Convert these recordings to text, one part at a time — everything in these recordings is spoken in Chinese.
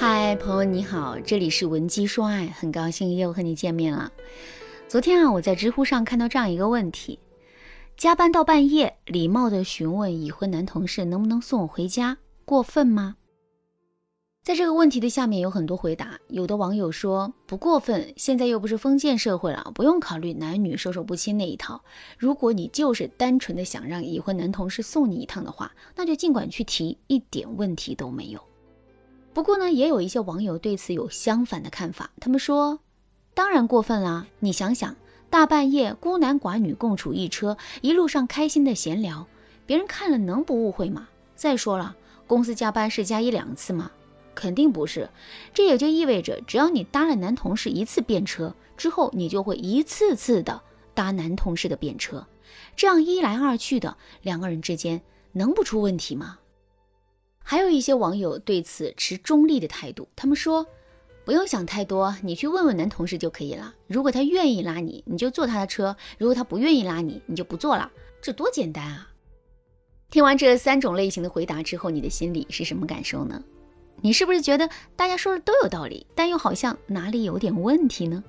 嗨，朋友你好，这里是文姬说爱，很高兴又和你见面了。昨天啊，我在知乎上看到这样一个问题：加班到半夜，礼貌的询问已婚男同事能不能送我回家，过分吗？在这个问题的下面有很多回答，有的网友说不过分，现在又不是封建社会了，不用考虑男女授受不亲那一套。如果你就是单纯的想让已婚男同事送你一趟的话，那就尽管去提，一点问题都没有。不过呢，也有一些网友对此有相反的看法，他们说，当然过分啦！你想想，大半夜孤男寡女共处一车，一路上开心的闲聊，别人看了能不误会吗？再说了，公司加班是加一两次吗？肯定不是，这也就意味着，只要你搭了男同事一次便车之后，你就会一次次的搭男同事的便车，这样一来二去的，两个人之间能不出问题吗？还有一些网友对此持中立的态度，他们说，不用想太多，你去问问男同事就可以了。如果他愿意拉你，你就坐他的车；如果他不愿意拉你，你就不坐了，这多简单啊！听完这三种类型的回答之后，你的心里是什么感受呢？你是不是觉得大家说的都有道理，但又好像哪里有点问题呢？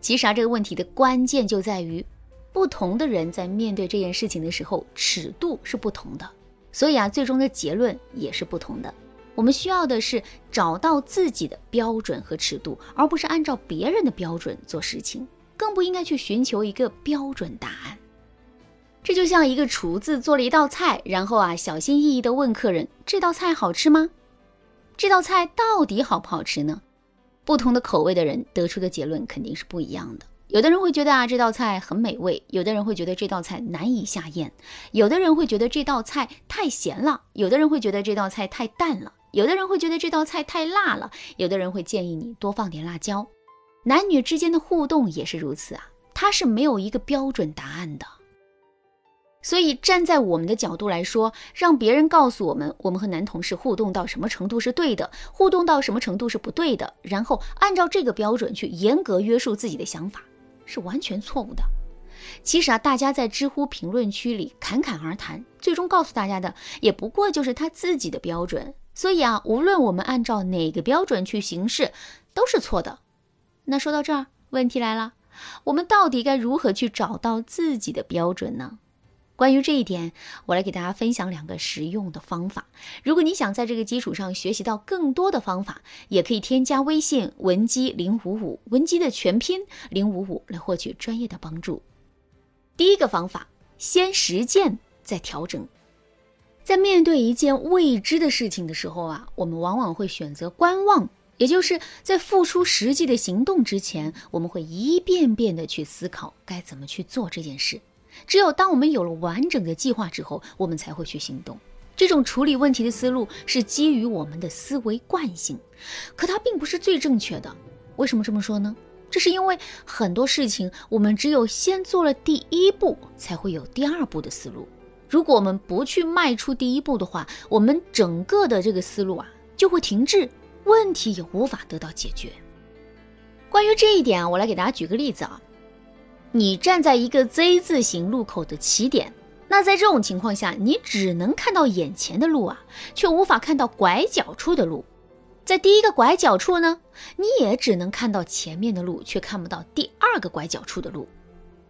其实啊，这个问题的关键就在于，不同的人在面对这件事情的时候，尺度是不同的，所以啊，最终的结论也是不同的。我们需要的是找到自己的标准和尺度，而不是按照别人的标准做事情，更不应该去寻求一个标准答案。这就像一个厨子做了一道菜，然后啊，小心翼翼地问客人：“这道菜好吃吗？”这道菜到底好不好吃呢？不同的口味的人得出的结论肯定是不一样的。有的人会觉得啊这道菜很美味，有的人会觉得这道菜难以下咽，有的人会觉得这道菜太咸了，有的人会觉得这道菜太淡了，有的人会觉得这道菜太辣了，有的人会建议你多放点辣椒。男女之间的互动也是如此啊，它是没有一个标准答案的。所以，站在我们的角度来说，让别人告诉我们，我们和男同事互动到什么程度是对的，互动到什么程度是不对的，然后按照这个标准去严格约束自己的想法，是完全错误的。其实啊，大家在知乎评论区里侃侃而谈，最终告诉大家的也不过就是他自己的标准。所以啊，无论我们按照哪个标准去行事，都是错的。那说到这儿，问题来了，我们到底该如何去找到自己的标准呢？关于这一点，我来给大家分享两个实用的方法。如果你想在这个基础上学习到更多的方法，也可以添加微信文姬零五五，文姬的全拼零五五来获取专业的帮助。第一个方法，先实践再调整。在面对一件未知的事情的时候啊，我们往往会选择观望，也就是在付出实际的行动之前，我们会一遍遍的去思考该怎么去做这件事。只有当我们有了完整的计划之后，我们才会去行动。这种处理问题的思路是基于我们的思维惯性，可它并不是最正确的。为什么这么说呢？这是因为很多事情我们只有先做了第一步，才会有第二步的思路。如果我们不去迈出第一步的话，我们整个的这个思路啊就会停滞，问题也无法得到解决。关于这一点啊，我来给大家举个例子啊。你站在一个 Z 字形路口的起点，那在这种情况下，你只能看到眼前的路啊，却无法看到拐角处的路。在第一个拐角处呢，你也只能看到前面的路，却看不到第二个拐角处的路。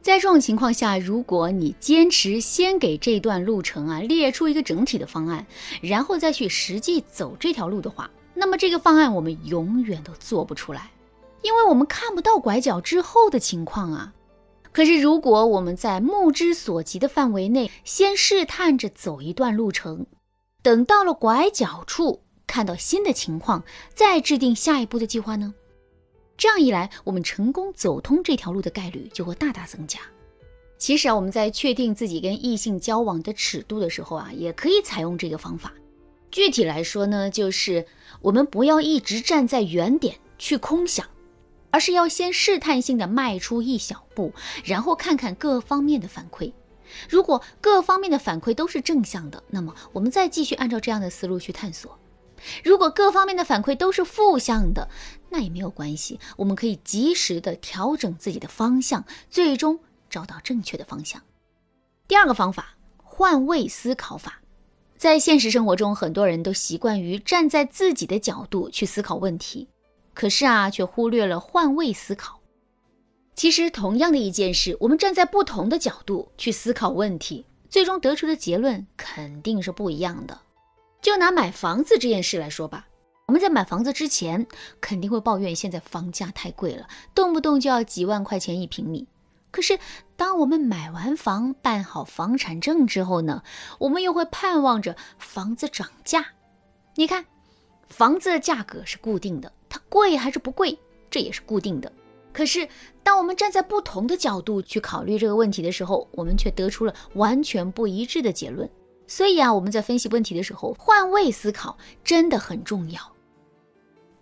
在这种情况下，如果你坚持先给这段路程啊列出一个整体的方案，然后再去实际走这条路的话，那么这个方案我们永远都做不出来，因为我们看不到拐角之后的情况啊。可是，如果我们在目之所及的范围内先试探着走一段路程，等到了拐角处看到新的情况，再制定下一步的计划呢？这样一来，我们成功走通这条路的概率就会大大增加。其实啊，我们在确定自己跟异性交往的尺度的时候啊，也可以采用这个方法。具体来说呢，就是我们不要一直站在原点去空想。而是要先试探性的迈出一小步，然后看看各方面的反馈。如果各方面的反馈都是正向的，那么我们再继续按照这样的思路去探索。如果各方面的反馈都是负向的，那也没有关系，我们可以及时的调整自己的方向，最终找到正确的方向。第二个方法，换位思考法。在现实生活中，很多人都习惯于站在自己的角度去思考问题，可是啊，却忽略了换位思考。其实，同样的一件事，我们站在不同的角度去思考问题，最终得出的结论肯定是不一样的。就拿买房子这件事来说吧，我们在买房子之前，肯定会抱怨现在房价太贵了，动不动就要几万块钱一平米。可是，当我们买完房、办好房产证之后呢，我们又会盼望着房子涨价。你看，房子的价格是固定的，它贵还是不贵，这也是固定的。可是，当我们站在不同的角度去考虑这个问题的时候，我们却得出了完全不一致的结论。所以啊，我们在分析问题的时候，换位思考真的很重要。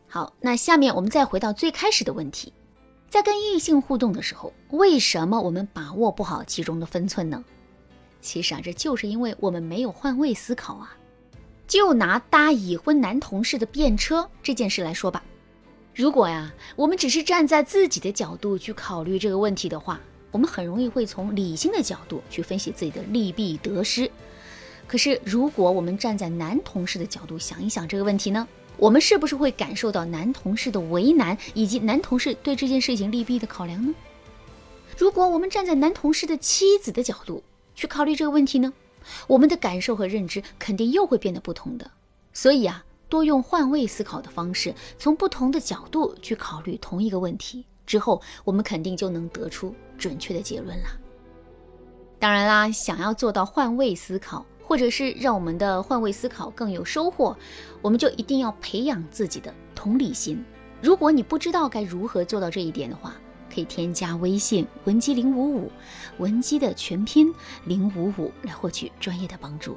好，那下面我们再回到最开始的问题，在跟异性互动的时候，为什么我们把握不好其中的分寸呢？其实啊，这就是因为我们没有换位思考啊。就拿搭已婚男同事的便车这件事来说吧。如果呀，我们只是站在自己的角度去考虑这个问题的话，我们很容易会从理性的角度去分析自己的利弊得失。可是，如果我们站在男同事的角度想一想这个问题呢，我们是不是会感受到男同事的为难，以及男同事对这件事情利弊的考量呢？如果我们站在男同事的妻子的角度去考虑这个问题呢，我们的感受和认知肯定又会变得不同的。所以啊。多用换位思考的方式，从不同的角度去考虑同一个问题之后，我们肯定就能得出准确的结论了。当然啦，想要做到换位思考，或者是让我们的换位思考更有收获，我们就一定要培养自己的同理心。如果你不知道该如何做到这一点的话，可以添加微信文姬零五五，文姬的全拼零五五来获取专业的帮助。